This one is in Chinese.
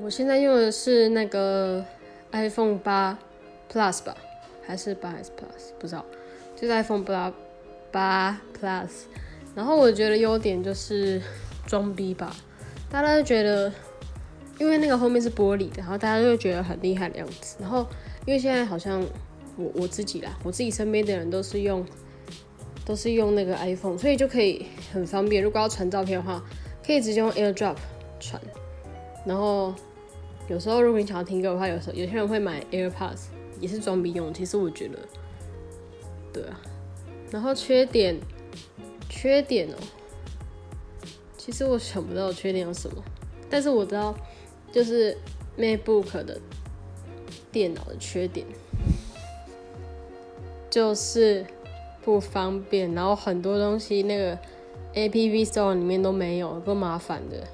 我现在用的是那个 iPhone 八 Plus 吧，还是八 S Plus 不知道，就是 iPhone 八八 Plus。然后我觉得优点就是装逼吧，大家都觉得，因为那个后面是玻璃的，然后大家就会觉得很厉害的样子。然后因为现在好像我我自己啦，我自己身边的人都是用都是用那个 iPhone，所以就可以很方便。如果要传照片的话，可以直接用 AirDrop 传。然后有时候如果你想要听歌的话，有时候有些人会买 AirPods，也是装逼用。其实我觉得，对啊。然后缺点。缺点哦，其实我想不到缺点有什么，但是我知道，就是 MacBook 的电脑的缺点，就是不方便，然后很多东西那个 App Store 里面都没有，够麻烦的。